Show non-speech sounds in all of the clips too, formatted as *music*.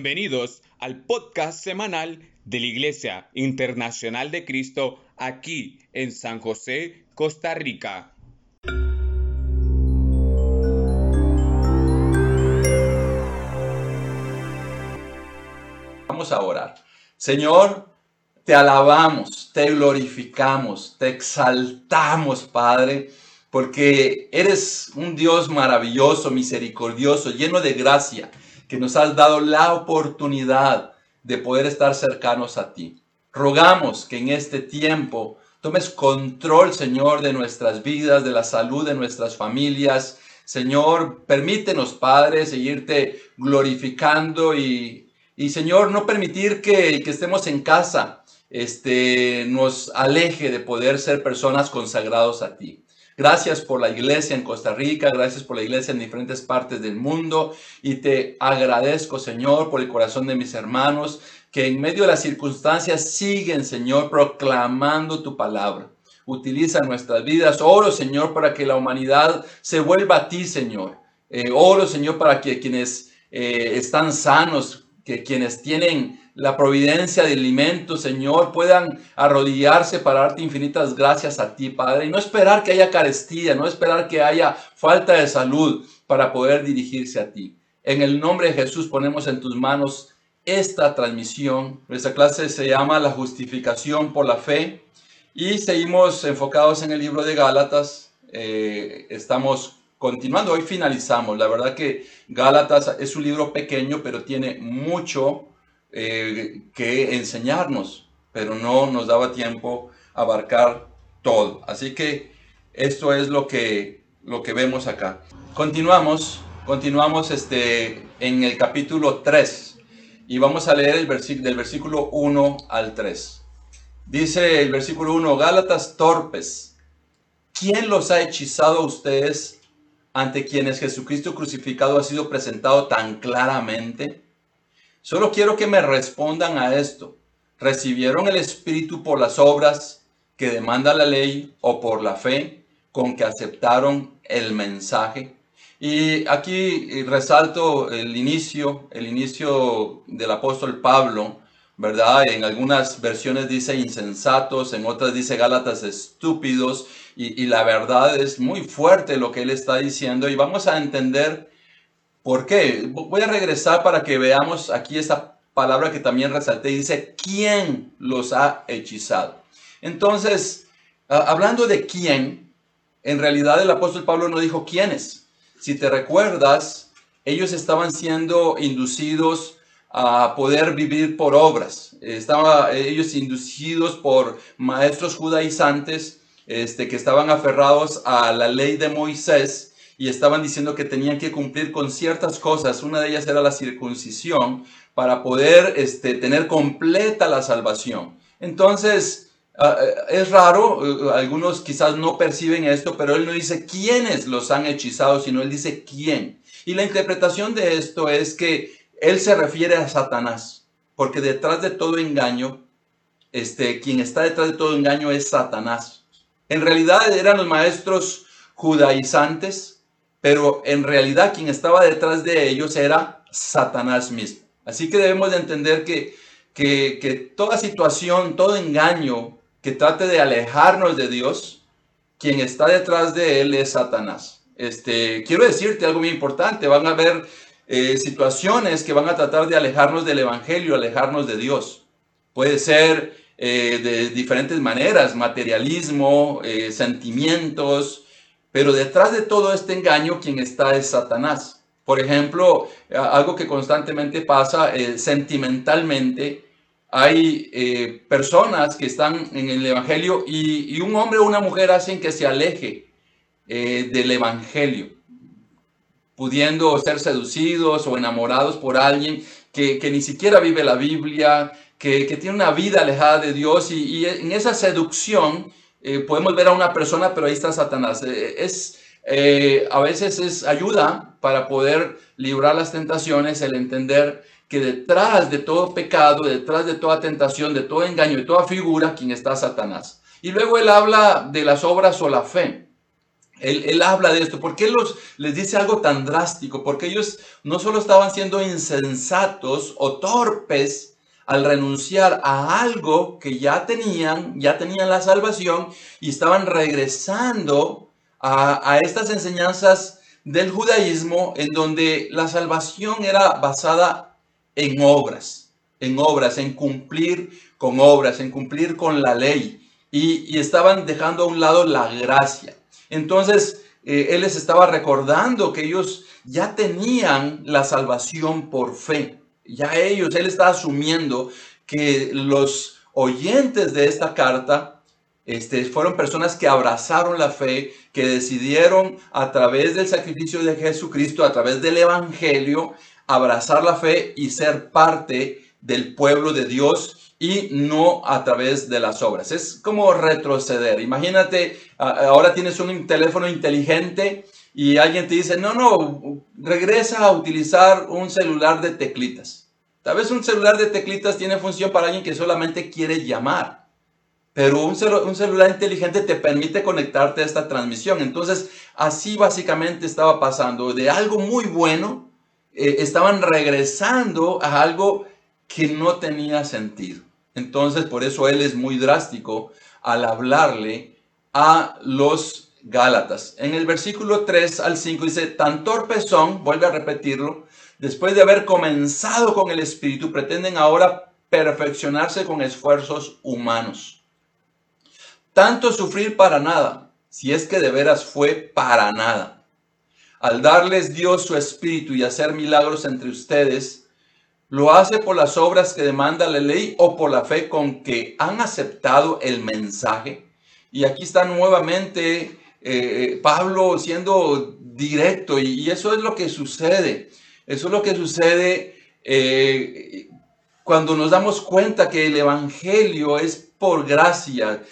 Bienvenidos al podcast semanal de la Iglesia Internacional de Cristo aquí en San José, Costa Rica. Vamos a orar. Señor, te alabamos, te glorificamos, te exaltamos, Padre, porque eres un Dios maravilloso, misericordioso, lleno de gracia que nos has dado la oportunidad de poder estar cercanos a ti. Rogamos que en este tiempo tomes control, Señor, de nuestras vidas, de la salud de nuestras familias. Señor, permítenos, Padre, seguirte glorificando y, y Señor, no permitir que, que estemos en casa este, nos aleje de poder ser personas consagrados a ti. Gracias por la iglesia en Costa Rica, gracias por la iglesia en diferentes partes del mundo y te agradezco, Señor, por el corazón de mis hermanos que en medio de las circunstancias siguen, Señor, proclamando tu palabra. Utiliza nuestras vidas. Oro, Señor, para que la humanidad se vuelva a ti, Señor. Eh, oro, Señor, para que quienes eh, están sanos, que quienes tienen la providencia de alimento, Señor, puedan arrodillarse para darte infinitas gracias a ti, Padre, y no esperar que haya carestía, no esperar que haya falta de salud para poder dirigirse a ti. En el nombre de Jesús ponemos en tus manos esta transmisión. Nuestra clase se llama La justificación por la fe y seguimos enfocados en el libro de Gálatas. Eh, estamos continuando, hoy finalizamos. La verdad que Gálatas es un libro pequeño, pero tiene mucho eh, que enseñarnos, pero no nos daba tiempo abarcar todo. Así que esto es lo que, lo que vemos acá. Continuamos, continuamos este, en el capítulo 3 y vamos a leer el del versículo 1 al 3. Dice el versículo 1, Gálatas torpes, ¿quién los ha hechizado a ustedes ante quienes Jesucristo crucificado ha sido presentado tan claramente? Solo quiero que me respondan a esto. ¿Recibieron el Espíritu por las obras que demanda la ley o por la fe con que aceptaron el mensaje? Y aquí resalto el inicio, el inicio del apóstol Pablo, ¿verdad? En algunas versiones dice insensatos, en otras dice Gálatas estúpidos, y, la verdad es muy fuerte lo que él está diciendo, y vamos a entender ¿Por qué? Voy a regresar para que veamos aquí esta palabra que también resalté. Dice, ¿quién los ha hechizado? Entonces, hablando de quién, en realidad el apóstol Pablo no dijo quiénes. Si te recuerdas, ellos estaban siendo inducidos a poder vivir por obras. Estaban ellos inducidos por maestros judaizantes este, que estaban aferrados a la ley de Moisés y estaban diciendo que tenían que cumplir con ciertas cosas. Una de ellas era la circuncisión para poder este, tener completa la salvación. Entonces, ah, eh, es raro, eh, algunos quizás no perciben esto, pero él no dice quiénes los han hechizado, sino él dice quién. Y la interpretación de esto es que él se refiere a Satanás, porque detrás de todo engaño, este, quien está detrás de todo engaño es Satanás. En realidad eran los maestros judaizantes pero en realidad quien estaba detrás de ellos era Satanás mismo. Así que debemos de entender que, que, toda situación, todo engaño que trate de alejarnos de Dios, quien está detrás de él es Satanás. Este, quiero decirte algo muy importante, van a haber eh, situaciones que van a tratar de alejarnos del Evangelio, alejarnos de Dios. Puede ser eh, de diferentes maneras, materialismo, eh, sentimientos, pero detrás de todo este engaño, quien está es Satanás. Por ejemplo, algo que constantemente pasa eh, sentimentalmente, hay eh, personas que están en el Evangelio y, un hombre o una mujer hacen que se aleje del Evangelio, pudiendo ser seducidos o enamorados por alguien que, ni siquiera vive la Biblia, que, tiene una vida alejada de Dios y en esa seducción eh, podemos ver a una persona, pero ahí está Satanás. Eh, es, eh, a veces es ayuda para poder librar las tentaciones, el entender que detrás de todo pecado, detrás de toda tentación, de todo engaño, de toda figura, quien está Satanás. Y luego él habla de las obras o la fe. Él, habla de esto. ¿Por qué les dice algo tan drástico? Porque ellos no solo estaban siendo insensatos o torpes al renunciar a algo que ya tenían, ya tenían la salvación y estaban regresando a, estas enseñanzas del judaísmo en donde la salvación era basada en obras, en obras, en cumplir con obras, en cumplir con la ley. Y, y estaban dejando a un lado la gracia. Entonces, eh, Él les estaba recordando que ellos ya tenían la salvación por fe. Ya ellos, Él está asumiendo que los oyentes de esta carta este, fueron personas que abrazaron la fe, que decidieron a través del sacrificio de Jesucristo, a través del Evangelio, abrazar la fe y ser parte del pueblo de Dios y no a través de las obras. Es como retroceder. Imagínate, ahora tienes un teléfono inteligente y alguien te dice, no, no, regresa a utilizar un celular de teclitas. Tal vez un celular de teclitas tiene función para alguien que solamente quiere llamar. Pero un, celular inteligente te permite conectarte a esta transmisión. Entonces, así básicamente estaba pasando. De algo muy bueno, eh, estaban regresando a algo que no tenía sentido. Entonces, por eso él es muy drástico al hablarle a los Gálatas. En el versículo 3 al 5 dice, tan torpes son, vuelve a repetirlo, después de haber comenzado con el Espíritu, pretenden ahora perfeccionarse con esfuerzos humanos. Tanto sufrir para nada, si es que de veras fue para nada. Al darles Dios su Espíritu y hacer milagros entre ustedes, ¿Lo hace por las obras que demanda la ley o por la fe con que han aceptado el mensaje? Y aquí está nuevamente eh, eh, Pablo siendo directo y, eso es lo que sucede. Eso es lo que sucede eh, cuando nos damos cuenta que el Evangelio es por gracia.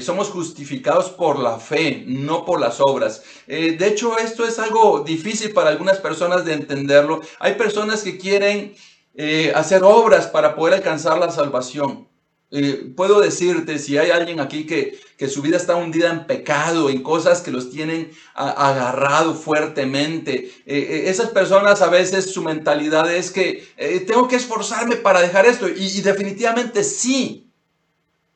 somos justificados por la fe, no por las obras. de hecho, esto es algo difícil para algunas personas de entenderlo. Hay personas que quieren hacer obras para poder alcanzar la salvación. Eh, puedo decirte, si hay alguien aquí que, que, su vida está hundida en pecado, en cosas que los tienen agarrado fuertemente, eh, esas personas a veces su mentalidad es que tengo que esforzarme para dejar esto. Y definitivamente sí.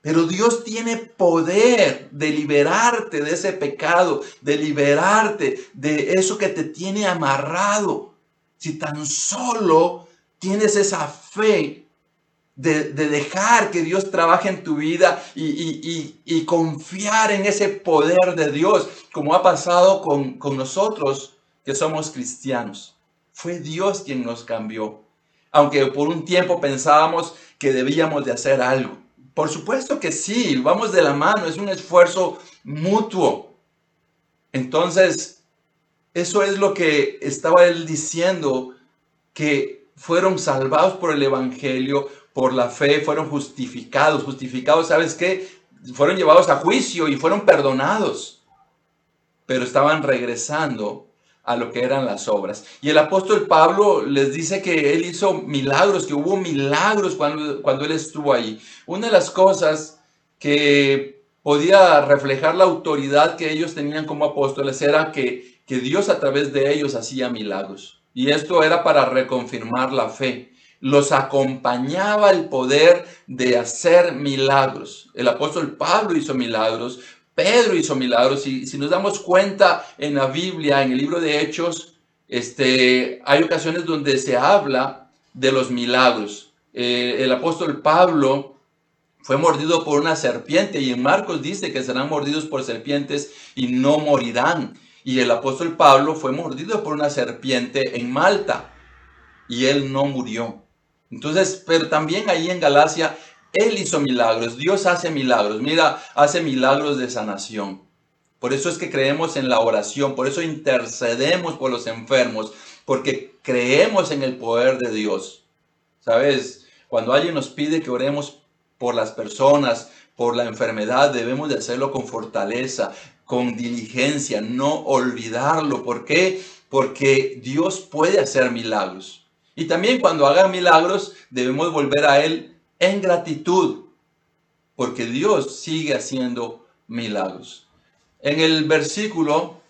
Pero Dios tiene poder de liberarte de ese pecado, de liberarte de eso que te tiene amarrado. Si tan solo tienes esa fe de, dejar que Dios trabaje en tu vida y, confiar en ese poder de Dios, como ha pasado con, con nosotros que somos cristianos. Fue Dios quien nos cambió, aunque por un tiempo pensábamos que debíamos de hacer algo. Por supuesto que sí, vamos de la mano, es un esfuerzo mutuo. Entonces, eso es lo que estaba él diciendo, que fueron salvados por el Evangelio, por la fe, fueron justificados. Justificados, ¿sabes qué? Fueron llevados a juicio y fueron perdonados, pero estaban regresando a lo que eran las obras. Y el apóstol Pablo les dice que él hizo milagros, que hubo milagros cuando, cuando él estuvo ahí. Una de las cosas que podía reflejar la autoridad que ellos tenían como apóstoles era que, que Dios a través de ellos hacía milagros. Y esto era para reconfirmar la fe. Los acompañaba el poder de hacer milagros. El apóstol Pablo hizo milagros, Pedro hizo milagros. Y si nos damos cuenta en la Biblia, en el libro de Hechos, este, hay ocasiones donde se habla de los milagros. Eh, el apóstol Pablo fue mordido por una serpiente y en Marcos dice que serán mordidos por serpientes y no morirán. Y el apóstol Pablo fue mordido por una serpiente en Malta y él no murió. Entonces, pero también ahí en Galacia, él hizo milagros, Dios hace milagros, mira, hace milagros de sanación. Por eso es que creemos en la oración, por eso intercedemos por los enfermos, porque creemos en el poder de Dios. ¿Sabes? Cuando alguien nos pide que oremos por las personas, por la enfermedad, debemos de hacerlo con fortaleza, con diligencia, no olvidarlo. ¿Por qué? Porque Dios puede hacer milagros. Y también cuando haga milagros debemos volver a Él en gratitud, porque Dios sigue haciendo milagros. En el versículo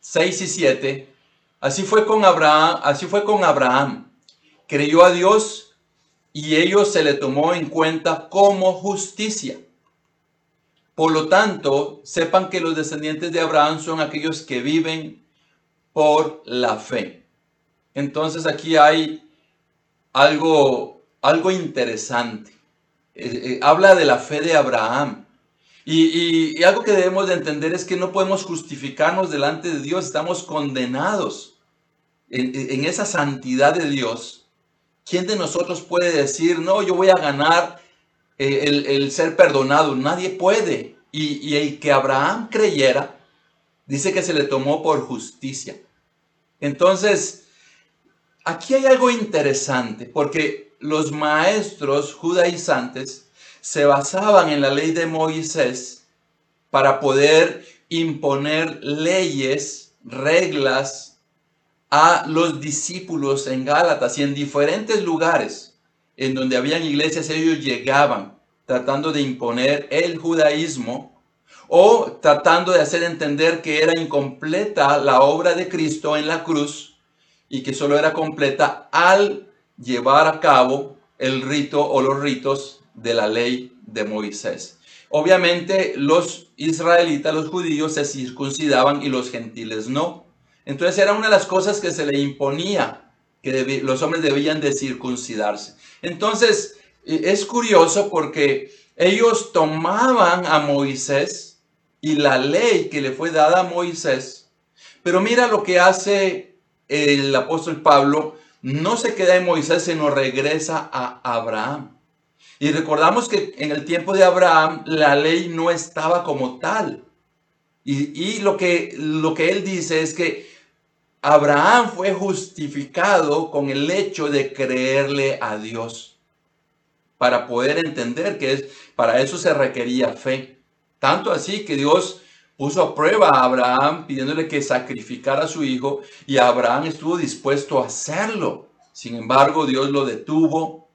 6 y 7, así fue con Abraham, así fue con Abraham. Creyó a Dios y ello se le tomó en cuenta como justicia. Por lo tanto, sepan que los descendientes de Abraham son aquellos que viven por la fe. Entonces aquí hay algo, algo interesante. Eh, eh, habla de la fe de Abraham. Y, algo que debemos de entender es que no podemos justificarnos delante de Dios, estamos condenados en, esa santidad de Dios. ¿Quién de nosotros puede decir, no, yo voy a ganar eh, el, ser perdonado? Nadie puede. Y, y el que Abraham creyera, dice que se le tomó por justicia. Entonces, aquí hay algo interesante, porque los maestros judaizantes se basaban en la ley de Moisés para poder imponer leyes, reglas a los discípulos en Gálatas y en diferentes lugares en donde habían iglesias, ellos llegaban tratando de imponer el judaísmo o tratando de hacer entender que era incompleta la obra de Cristo en la cruz y que solo era completa al llevar a cabo el rito o los ritos de la ley de Moisés. Obviamente los israelitas, los judíos se circuncidaban y los gentiles no. Entonces era una de las cosas que se le imponía, que los hombres debían de circuncidarse. Entonces e, es curioso porque ellos tomaban a Moisés y la ley que le fue dada a Moisés, pero mira lo que hace el apóstol Pablo, no se queda en Moisés, sino regresa a Abraham. Y recordamos que en el tiempo de Abraham la ley no estaba como tal. Y, lo, que, lo que él dice es que Abraham fue justificado con el hecho de creerle a Dios. Para poder entender que es, para eso se requería fe. Tanto así que Dios puso a prueba a Abraham pidiéndole que sacrificara a su hijo y Abraham estuvo dispuesto a hacerlo. Sin embargo, Dios lo detuvo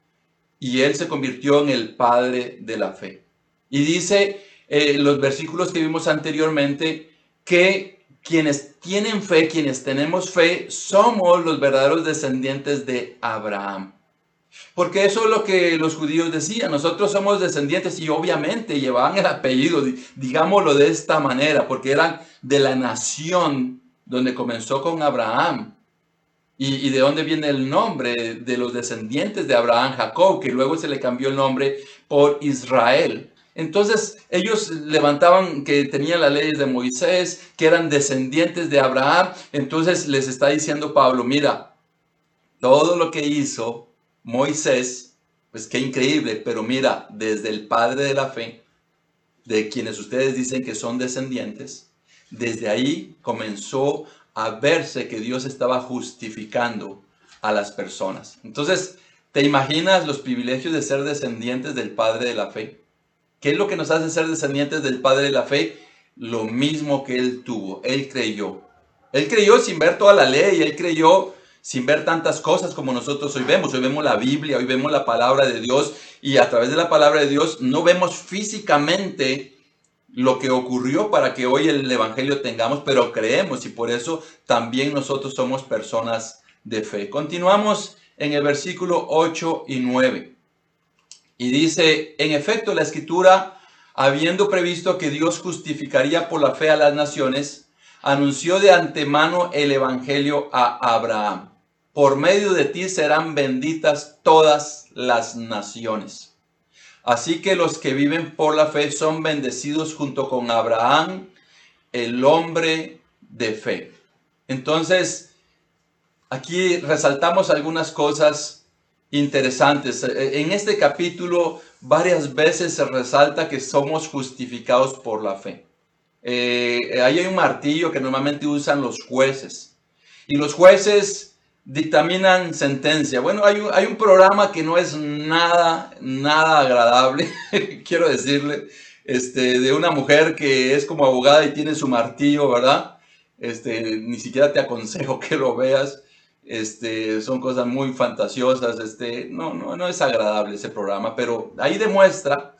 y él se convirtió en el padre de la fe. Y dice eh, los versículos que vimos anteriormente que quienes tienen fe, quienes tenemos fe, somos los verdaderos descendientes de Abraham. Porque eso es lo que los judíos decían, nosotros somos descendientes y obviamente llevaban el apellido, digámoslo de esta manera, porque eran de la nación donde comenzó con Abraham. ¿Y, de dónde viene el nombre de los descendientes de Abraham, Jacob, que luego se le cambió el nombre por Israel? Entonces ellos levantaban que tenían las leyes de Moisés, que eran descendientes de Abraham. Entonces les está diciendo Pablo, mira, todo lo que hizo Moisés, pues qué increíble, pero mira, desde el padre de la fe, de quienes ustedes dicen que son descendientes, desde ahí comenzó a verse que Dios estaba justificando a las personas. Entonces, ¿te imaginas los privilegios de ser descendientes del Padre de la Fe? ¿Qué es lo que nos hace ser descendientes del Padre de la Fe? Lo mismo que Él tuvo, Él creyó. Él creyó sin ver toda la ley, Él creyó sin ver tantas cosas como nosotros hoy vemos. Hoy vemos la Biblia, hoy vemos la palabra de Dios y a través de la palabra de Dios no vemos físicamente lo que ocurrió para que hoy el Evangelio tengamos, pero creemos y por eso también nosotros somos personas de fe. Continuamos en el versículo 8 y 9. Y dice, en efecto, la escritura, habiendo previsto que Dios justificaría por la fe a las naciones, anunció de antemano el Evangelio a Abraham. Por medio de ti serán benditas todas las naciones. Así que los que viven por la fe son bendecidos junto con Abraham, el hombre de fe. Entonces, aquí resaltamos algunas cosas interesantes. En este capítulo varias veces se resalta que somos justificados por la fe. Eh, hay un martillo que normalmente usan los jueces. Y los jueces dictaminan sentencia. Bueno, hay un, hay un programa que no es nada, nada agradable, *laughs* quiero decirle, este, de una mujer que es como abogada y tiene su martillo, ¿verdad? Este, ni siquiera te aconsejo *laughs* que lo veas. Este, son cosas muy fantasiosas, este, no, no, no es agradable ese programa, pero ahí demuestra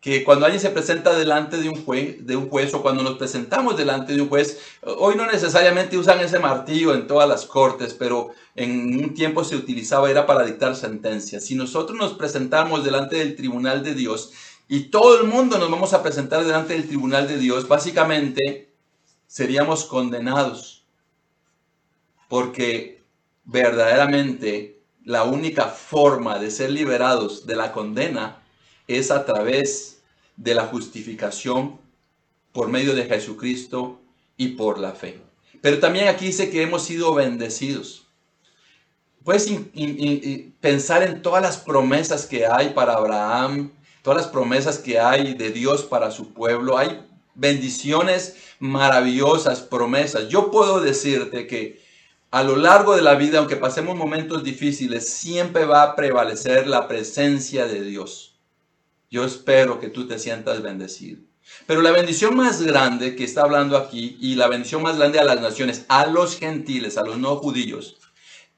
que cuando alguien se presenta delante de un, juez, de un juez o cuando nos presentamos delante de un juez, hoy no necesariamente usan ese martillo en todas las cortes, pero en un tiempo se utilizaba era para dictar sentencias. Si nosotros nos presentamos delante del tribunal de Dios y todo el mundo nos vamos a presentar delante del tribunal de Dios, básicamente seríamos condenados, porque verdaderamente la única forma de ser liberados de la condena es a través de la justificación por medio de Jesucristo y por la fe. Pero también aquí dice que hemos sido bendecidos. Puedes pensar en todas las promesas que hay para Abraham, todas las promesas que hay de Dios para su pueblo. Hay bendiciones maravillosas, promesas. Yo puedo decirte que a lo largo de la vida, aunque pasemos momentos difíciles, siempre va a prevalecer la presencia de Dios. Yo espero que tú te sientas bendecido. Pero la bendición más grande que está hablando aquí y la bendición más grande a las naciones, a los gentiles, a los no judíos,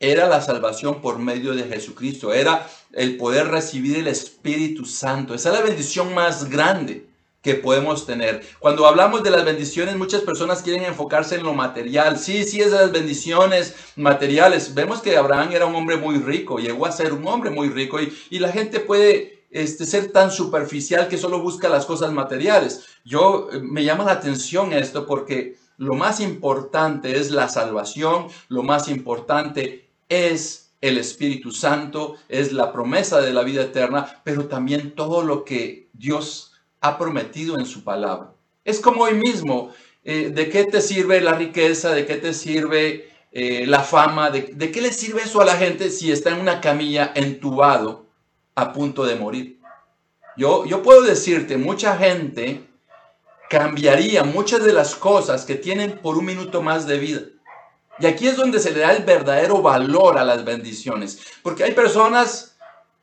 era la salvación por medio de Jesucristo, era el poder recibir el Espíritu Santo. Esa es la bendición más grande que podemos tener. Cuando hablamos de las bendiciones, muchas personas quieren enfocarse en lo material. Sí, sí, esas bendiciones materiales. Vemos que Abraham era un hombre muy rico, llegó a ser un hombre muy rico y, y la gente puede este, ser tan superficial que solo busca las cosas materiales. Yo eh, me llama la atención esto porque lo más importante es la salvación, lo más importante es el Espíritu Santo, es la promesa de la vida eterna, pero también todo lo que Dios ha prometido en su palabra. Es como hoy mismo, eh, ¿de qué te sirve la riqueza? ¿De qué te sirve eh, la fama? ¿De, ¿De qué le sirve eso a la gente si está en una camilla entubado? A punto de morir. Yo, yo puedo decirte, mucha gente cambiaría muchas de las cosas que tienen por un minuto más de vida. Y aquí es donde se le da el verdadero valor a las bendiciones. Porque hay personas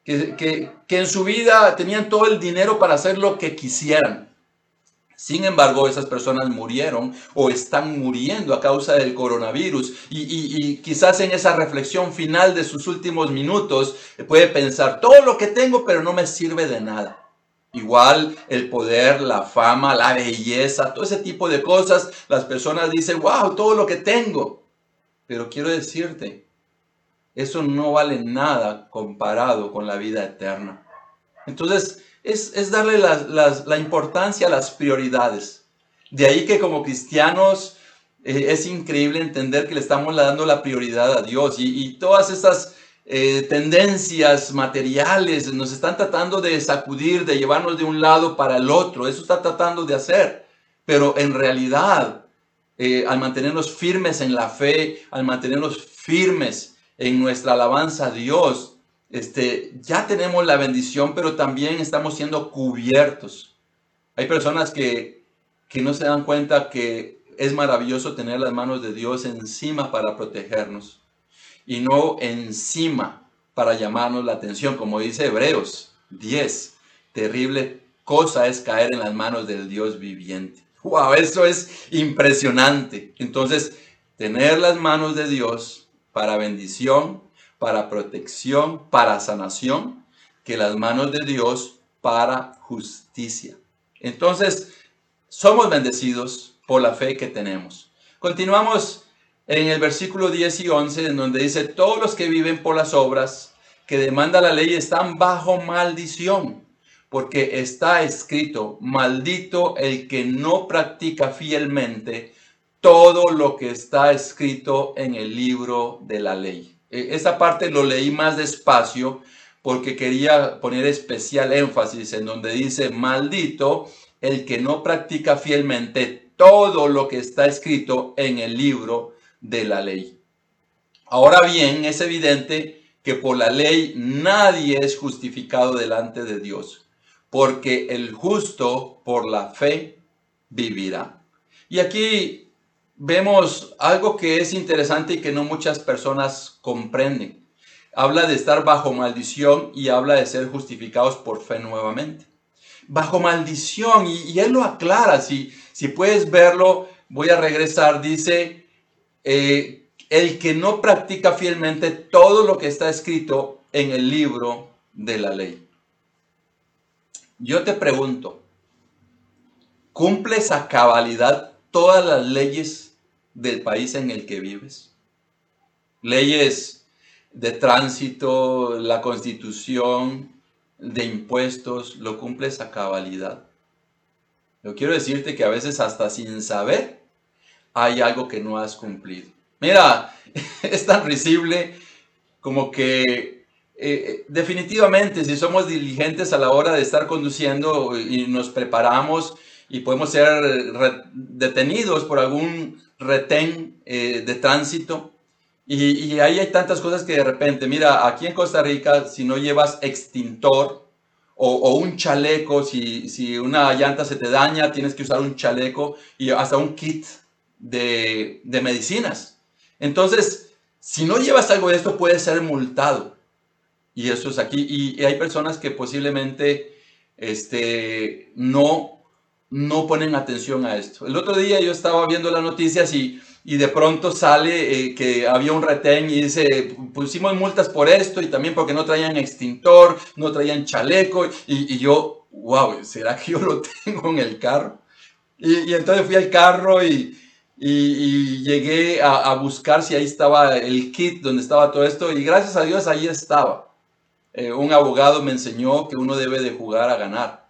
que, que, que en su vida tenían todo el dinero para hacer lo que quisieran. Sin embargo, esas personas murieron o están muriendo a causa del coronavirus y, quizás en esa reflexión final de sus últimos minutos puede pensar, todo lo que tengo pero no me sirve de nada. Igual el poder, la fama, la belleza, todo ese tipo de cosas, las personas dicen, wow, todo lo que tengo. Pero quiero decirte, eso no vale nada comparado con la vida eterna. Entonces, es, darle la, importancia a las prioridades. De ahí que como cristianos eh, es increíble entender que le estamos dando la prioridad a Dios y, todas estas eh, tendencias materiales nos están tratando de sacudir, de llevarnos de un lado para el otro. Eso está tratando de hacer. Pero en realidad, eh, al mantenernos firmes en la fe, al mantenernos firmes en nuestra alabanza a Dios, este, ya tenemos la bendición, pero también estamos siendo cubiertos. Hay personas que, que no se dan cuenta que es maravilloso tener las manos de Dios encima para protegernos y no encima para llamarnos la atención, como dice Hebreos 10. Terrible cosa es caer en las manos del Dios viviente. ¡Wow! Eso es impresionante. Entonces, tener las manos de Dios para bendición para protección, para sanación, que las manos de Dios para justicia. Entonces, somos bendecidos por la fe que tenemos. Continuamos en el versículo 10 y 11, en donde dice, todos los que viven por las obras que demanda la ley están bajo maldición, porque está escrito, maldito el que no practica fielmente todo lo que está escrito en el libro de la ley. E, esa parte lo leí más despacio porque quería poner especial énfasis en donde dice, maldito el que no practica fielmente todo lo que está escrito en el libro de la ley. Ahora bien, es evidente que por la ley nadie es justificado delante de Dios, porque el justo por la fe vivirá. Y aquí vemos algo que es interesante y que no muchas personas comprenden. Habla de estar bajo maldición y habla de ser justificados por fe nuevamente. Bajo maldición, y, él lo aclara, si, si puedes verlo, voy a regresar, dice, eh, el que no practica fielmente todo lo que está escrito en el libro de la ley. yo te pregunto, ¿cumples a cabalidad todas las leyes del país en el que vives? Leyes de tránsito, la constitución, de impuestos, ¿lo cumples a cabalidad? Yo quiero decirte que a veces hasta sin saber hay algo que no has cumplido. Mira, *laughs* es tan risible como que eh, eh, definitivamente si somos diligentes a la hora de estar conduciendo y nos preparamos y podemos ser detenidos por algún retén eh, de tránsito, y, ahí hay tantas cosas que de repente, mira, aquí en Costa Rica, si no llevas extintor o, un chaleco, si, si, una llanta se te daña, tienes que usar un chaleco y hasta un kit de, de medicinas. Entonces, si no llevas algo de esto, puedes ser multado. Y eso es aquí. Y, hay personas que posiblemente este, no, no ponen atención a esto. El otro día yo estaba viendo las noticias y y de pronto sale eh, que había un retén y dice, pusimos multas por esto y también porque no traían extintor, no traían chaleco y, yo, wow, ¿será que yo lo *laughs* tengo en el carro? Y, entonces fui al carro y, y llegué a, buscar si ahí estaba el kit donde estaba todo esto y gracias a Dios ahí estaba. Eh, un abogado me enseñó que uno debe de jugar a ganar.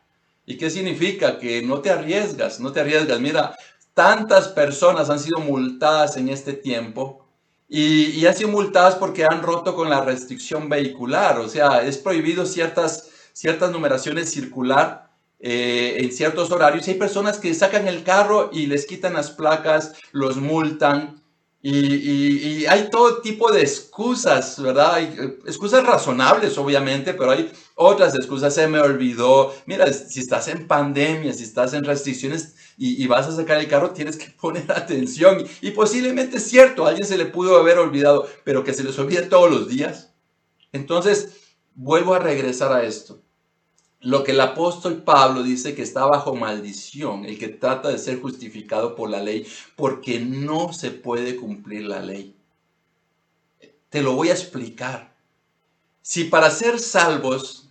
¿Y qué significa? Que no te arriesgas, no te arriesgas. Mira, Tantas personas han sido multadas en este tiempo y, han sido multadas porque han roto con la restricción vehicular. O sea, es prohibido ciertas, ciertas numeraciones circular eh, en ciertos horarios. Y hay personas que sacan el carro y les quitan las placas, los multan. Y, hay todo tipo de excusas, ¿verdad? Hay eh, excusas razonables, obviamente, pero hay otras excusas. Se me olvidó. Mira, si estás en pandemia, si estás en restricciones y, vas a sacar el carro, tienes que *laughs* poner atención. Y, posiblemente es cierto, a alguien se le pudo haber olvidado, pero que se les olvide todos los días. Entonces, vuelvo a regresar a esto. Lo que el apóstol Pablo dice que está bajo maldición, el que trata de ser justificado por la ley, porque no se puede cumplir la ley. Te lo voy a explicar. Si para ser salvos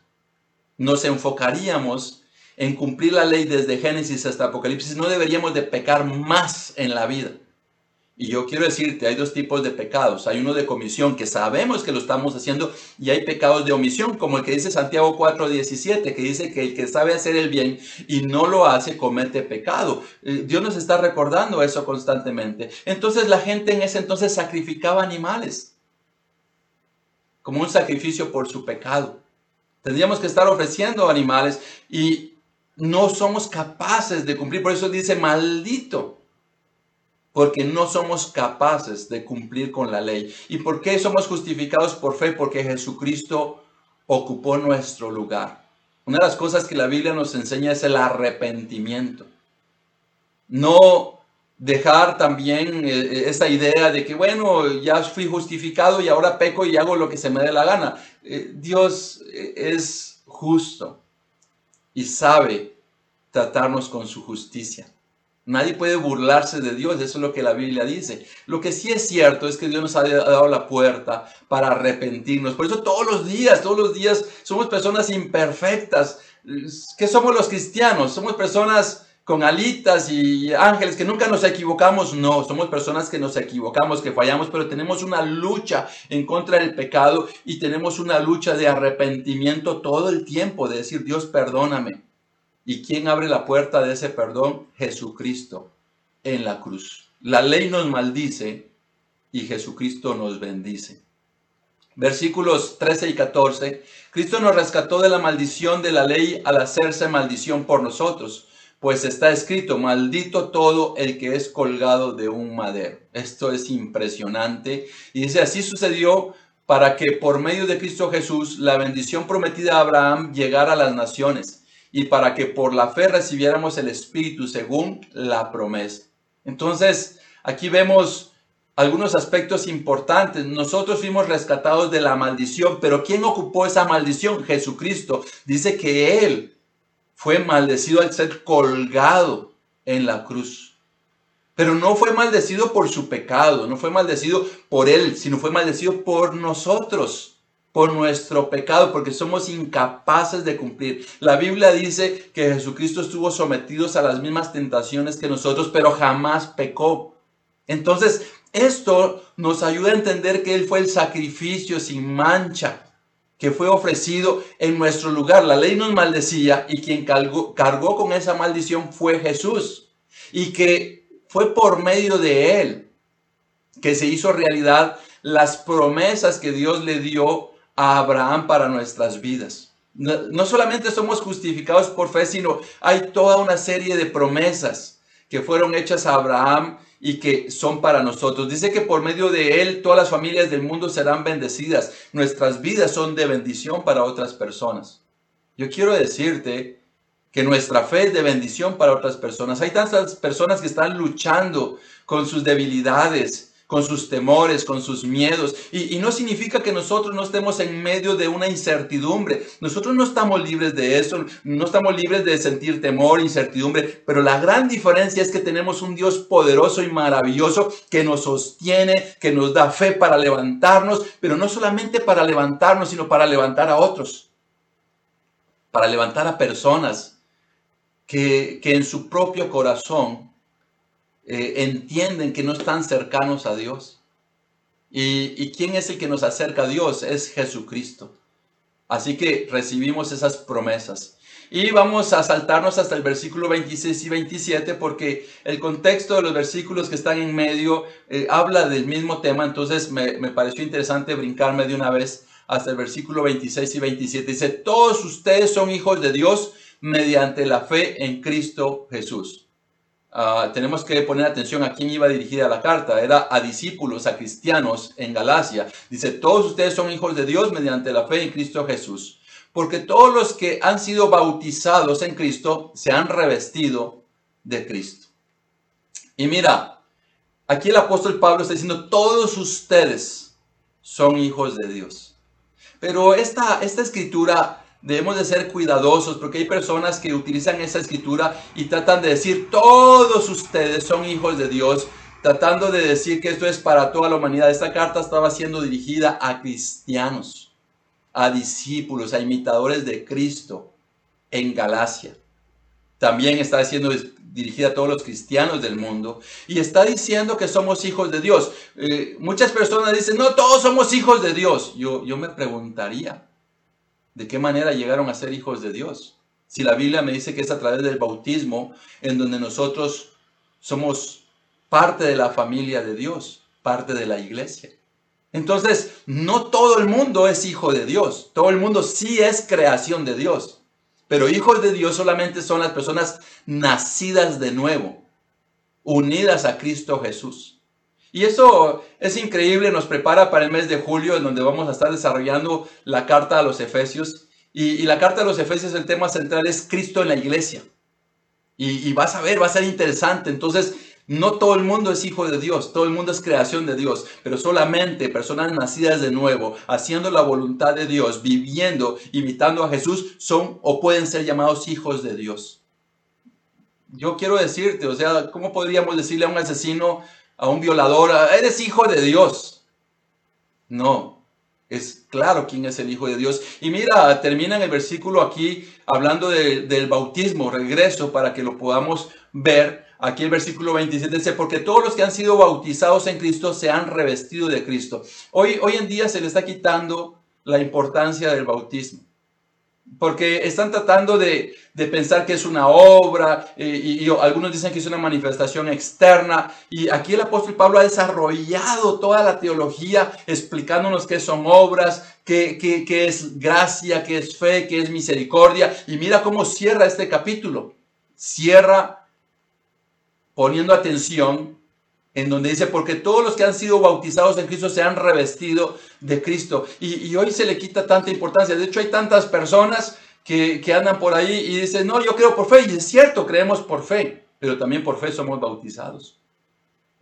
nos enfocaríamos en cumplir la ley desde Génesis hasta Apocalipsis, no deberíamos de pecar más en la vida. Y yo quiero decirte, hay dos tipos de pecados. Hay uno de comisión, que sabemos que lo estamos haciendo, y hay pecados de omisión, como el que dice Santiago 4:17, que dice que el que sabe hacer el bien y no lo hace, comete pecado. Eh, Dios nos está recordando eso constantemente. Entonces la gente en ese entonces sacrificaba animales, como un sacrificio por su pecado. Tendríamos que estar ofreciendo animales y no somos capaces de cumplir. Por eso dice maldito porque no somos capaces de cumplir con la ley. ¿Y por qué somos justificados por fe? Porque Jesucristo ocupó nuestro lugar. Una de las cosas que la Biblia nos enseña es el arrepentimiento. No dejar también eh, eh, esa idea de que, bueno, ya fui justificado y ahora peco y hago lo que se me dé la gana. Eh, Dios es justo y sabe tratarnos con su justicia. Nadie puede burlarse de Dios, eso es lo que la Biblia dice. Lo que sí es cierto es que Dios nos ha dado la puerta para arrepentirnos. Por eso todos los días, todos los días somos personas imperfectas. ¿Qué somos los cristianos? Somos personas con alitas y ángeles que nunca nos equivocamos. No, somos personas que nos equivocamos, que fallamos, pero tenemos una lucha en contra del pecado y tenemos una lucha de arrepentimiento todo el tiempo, de decir, Dios, perdóname. ¿Y quién abre la puerta de ese perdón? Jesucristo en la cruz. La ley nos maldice y Jesucristo nos bendice. Versículos 13 y 14. Cristo nos rescató de la maldición de la ley al hacerse maldición por nosotros, pues está escrito, maldito todo el que es colgado de un madero. Esto es impresionante. Y dice, así sucedió para que por medio de Cristo Jesús la bendición prometida a Abraham llegara a las naciones y para que por la fe recibiéramos el Espíritu según la promesa. Entonces, aquí vemos algunos aspectos importantes. Nosotros fuimos rescatados de la maldición, pero ¿quién ocupó esa maldición? Jesucristo. Dice que Él fue maldecido al ser colgado en la cruz. Pero no fue maldecido por su pecado, no fue maldecido por Él, sino fue maldecido por nosotros por nuestro pecado, porque somos incapaces de cumplir. La Biblia dice que Jesucristo estuvo sometido a las mismas tentaciones que nosotros, pero jamás pecó. Entonces, esto nos ayuda a entender que Él fue el sacrificio sin mancha que fue ofrecido en nuestro lugar. La ley nos maldecía y quien cargó, cargó con esa maldición fue Jesús. Y que fue por medio de Él que se hizo realidad las promesas que Dios le dio a Abraham para nuestras vidas. No, solamente somos justificados por fe, sino hay toda una serie de promesas que fueron hechas a Abraham y que son para nosotros. Dice que por medio de él todas las familias del mundo serán bendecidas. Nuestras vidas son de bendición para otras personas. Yo quiero decirte que nuestra fe es de bendición para otras personas. Hay tantas personas que están luchando con sus debilidades, con sus temores, con sus miedos. Y, no significa que nosotros no estemos en medio de una incertidumbre. Nosotros no estamos libres de eso, no estamos libres de sentir temor, incertidumbre, pero la gran diferencia es que tenemos un Dios poderoso y maravilloso que nos sostiene, que nos da fe para levantarnos, pero no solamente para levantarnos, sino para levantar a otros, para levantar a personas que, que en su propio corazón eh, entienden que no están cercanos a Dios. ¿Y, ¿Y quién es el que nos acerca a Dios? Es Jesucristo. Así que recibimos esas promesas. Y vamos a saltarnos hasta el versículo 26 y 27 porque el contexto de los versículos que están en medio eh, habla del mismo tema. Entonces me, me, pareció interesante brincarme de una vez hasta el versículo 26 y 27. Dice, todos ustedes son hijos de Dios mediante la fe en Cristo Jesús. Ah, tenemos que poner atención a quién iba dirigida la carta. Era a discípulos, a cristianos en Galacia. Dice, todos ustedes son hijos de Dios mediante la fe en Cristo Jesús. Porque todos los que han sido bautizados en Cristo se han revestido de Cristo. Y mira, aquí el apóstol Pablo está diciendo, todos ustedes son hijos de Dios. Pero esta, esta escritura Debemos de ser cuidadosos porque hay personas que utilizan esa escritura y tratan de decir, todos ustedes son hijos de Dios, tratando de decir que esto es para toda la humanidad. Esta carta estaba siendo dirigida a cristianos, a discípulos, a imitadores de Cristo en Galacia. También está siendo dirigida a todos los cristianos del mundo y está diciendo que somos hijos de Dios. Eh, muchas personas dicen, no, todos somos hijos de Dios. Yo, yo me preguntaría, ¿De qué manera llegaron a ser hijos de Dios? Si la Biblia me dice que es a través del bautismo en donde nosotros somos parte de la familia de Dios, parte de la iglesia. Entonces, no todo el mundo es hijo de Dios. Todo el mundo sí es creación de Dios. Pero hijos de Dios solamente son las personas nacidas de nuevo, unidas a Cristo Jesús. Y eso es increíble, nos prepara para el mes de julio, en donde vamos a estar desarrollando la carta a los Efesios. Y, la carta a los Efesios, el tema central es Cristo en la iglesia. Y, y, vas a ver, va a ser interesante. Entonces, no todo el mundo es hijo de Dios, todo el mundo es creación de Dios, pero solamente personas nacidas de nuevo, haciendo la voluntad de Dios, viviendo, imitando a Jesús, son o pueden ser llamados hijos de Dios. Yo quiero decirte, o sea, ¿cómo podríamos decirle a un asesino, a un violador, eres hijo de Dios. No, es claro quién es el hijo de Dios. Y mira, termina en el versículo aquí hablando del bautismo, regreso para que lo podamos ver. Aquí el versículo 27 dice, porque todos los que han sido bautizados en Cristo se han revestido de Cristo. Hoy, hoy en día se le está quitando la importancia del bautismo porque están tratando de, pensar que es una obra eh, y, algunos dicen que es una manifestación externa. Y aquí el apóstol Pablo ha desarrollado toda la teología explicándonos qué son obras, qué, qué es gracia, qué es fe, qué es misericordia. Y mira cómo cierra este capítulo. Cierra poniendo atención en donde dice, porque todos los que han sido bautizados en Cristo se han revestido de Cristo. Y, hoy se le quita tanta importancia. De hecho, hay tantas personas que, andan por ahí y dicen, no, yo creo por fe. Y es cierto, creemos por fe, pero también por fe somos bautizados.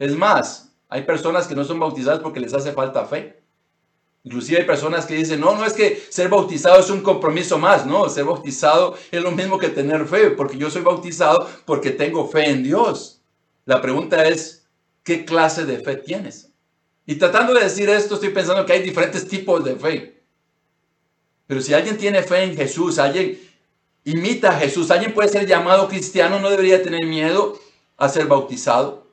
Es más, hay personas que no son bautizadas porque les hace falta fe. Inclusive hay personas que dicen, no, no es que ser bautizado es un compromiso más, no, ser bautizado es lo mismo que tener fe, porque yo soy bautizado porque tengo fe en Dios. La pregunta es, qué clase de fe tienes. Y tratando de decir esto, estoy pensando que hay diferentes tipos de fe. Pero si alguien tiene fe en Jesús, alguien imita a Jesús, alguien puede ser llamado cristiano, no debería tener miedo a ser bautizado.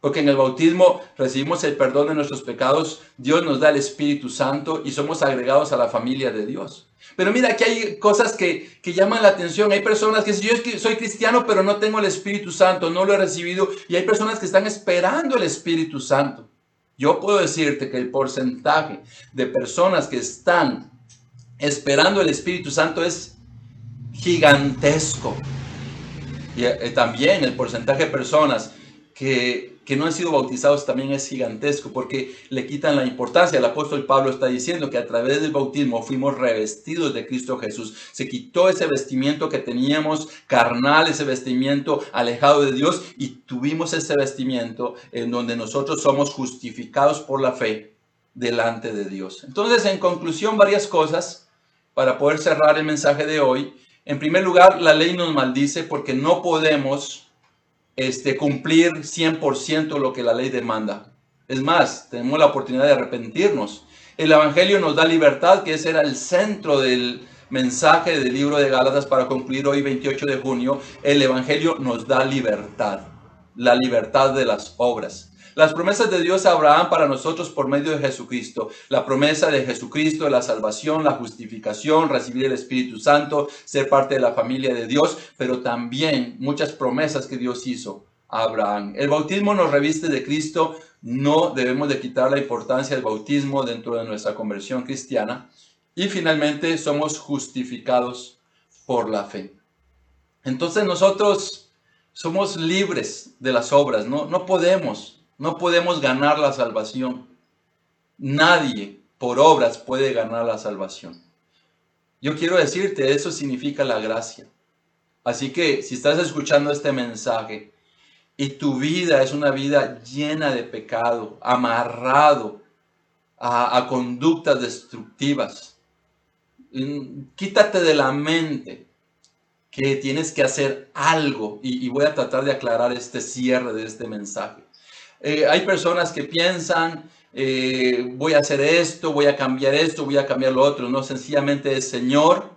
Porque en el bautismo recibimos el perdón de nuestros pecados, Dios nos da el Espíritu Santo y somos agregados a la familia de Dios. Pero mira, aquí hay cosas que, que llaman la atención. Hay personas que dicen, yo soy cristiano, pero no tengo el Espíritu Santo, no lo he recibido. Y hay personas que están esperando el Espíritu Santo. Yo puedo decirte que el porcentaje de personas que están esperando el Espíritu Santo es gigantesco. Y eh, también el porcentaje de personas que, no han sido bautizados también es gigantesco porque le quitan la importancia. El apóstol Pablo está diciendo que a través del bautismo fuimos revestidos de Cristo Jesús. Se quitó ese vestimiento que teníamos carnal, ese vestimiento alejado de Dios y tuvimos ese vestimiento en donde nosotros somos justificados por la fe delante de Dios. Entonces, en conclusión, varias cosas para poder cerrar el mensaje de hoy. En primer lugar, la ley nos maldice porque no podemos este, cumplir 100% lo que la ley demanda. Es más, tenemos la oportunidad de arrepentirnos. El Evangelio nos da libertad, que ese era el centro del mensaje del libro de Gálatas para concluir hoy 28 de junio. El Evangelio nos da libertad, la libertad de las obras. Las promesas de Dios a Abraham para nosotros por medio de Jesucristo. La promesa de Jesucristo, la salvación, la justificación, recibir el Espíritu Santo, ser parte de la familia de Dios, pero también muchas promesas que Dios hizo a Abraham. El bautismo nos reviste de Cristo. No debemos de quitar la importancia del bautismo dentro de nuestra conversión cristiana. Y finalmente somos justificados por la fe. Entonces nosotros somos libres de las obras, no, no podemos no podemos ganar la salvación. Nadie por obras puede ganar la salvación. Yo quiero decirte, eso significa la gracia. Así que si estás escuchando este mensaje y tu vida es una vida llena de pecado, amarrado a, conductas destructivas, quítate de la mente que tienes que hacer algo y voy a tratar de aclarar este cierre de este mensaje. Eh, hay personas que piensan, eh, voy a hacer esto, voy a cambiar esto, voy a cambiar lo otro. No, sencillamente es, Señor,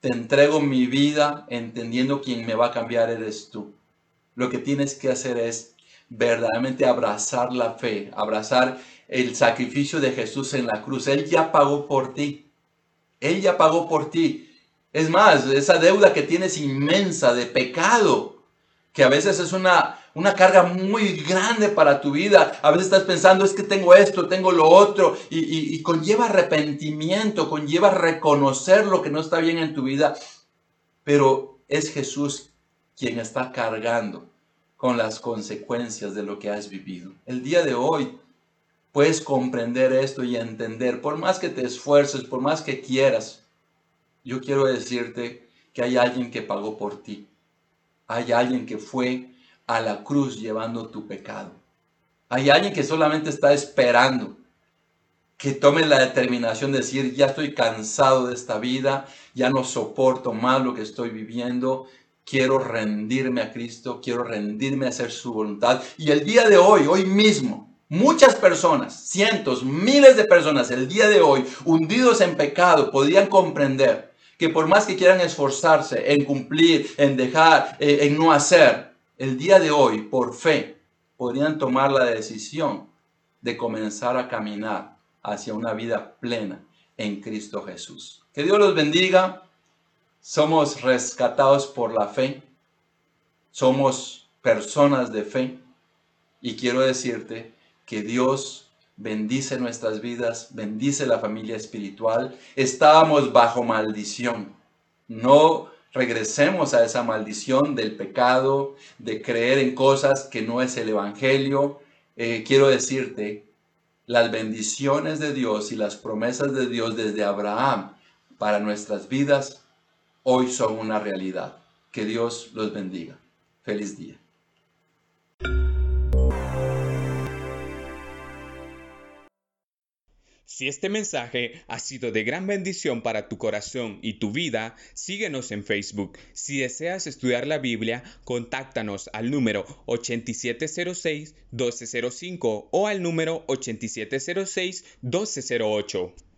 te entrego mi vida entendiendo quién me va a cambiar eres tú. Lo que tienes que hacer es verdaderamente abrazar la fe, abrazar el sacrificio de Jesús en la cruz. Él ya pagó por ti. Él ya pagó por ti. Es más, esa deuda que tienes inmensa de pecado, que a veces es una una carga muy grande para tu vida. A veces estás pensando, es que tengo esto, tengo lo otro, y, conlleva arrepentimiento, conlleva reconocer lo que no está bien en tu vida, pero es Jesús quien está cargando con las consecuencias de lo que has vivido. El día de hoy puedes comprender esto y entender, por más que te esfuerces, por más que quieras, yo quiero decirte que hay alguien que pagó por ti. Hay alguien que fue a la cruz llevando tu pecado. Hay alguien que solamente está esperando que tome la determinación de decir, ya estoy cansado de esta vida, ya no soporto más lo que estoy viviendo, quiero rendirme a Cristo, quiero rendirme a hacer su voluntad. Y el día de hoy, hoy mismo, muchas personas, cientos, miles de personas, el día de hoy, hundidos en pecado, podrían comprender que por más que quieran esforzarse en cumplir, en dejar, eh, en no hacer, el día de hoy, por fe, podrían tomar la decisión de comenzar a caminar hacia una vida plena en Cristo Jesús. Que Dios los bendiga. Somos rescatados por la fe. Somos personas de fe. Y quiero decirte que Dios bendice nuestras vidas, bendice la familia espiritual. Estábamos bajo maldición. No regresemos a esa maldición del pecado, de creer en cosas que no es el Evangelio. Eh, quiero decirte, las bendiciones de Dios y las promesas de Dios desde Abraham para nuestras vidas hoy son una realidad. Que Dios los bendiga. Feliz día. Si este mensaje ha sido de gran bendición para tu corazón y tu vida, síguenos en Facebook. Si deseas estudiar la Biblia, contáctanos al número 8706-1205 o al número 8706-1208.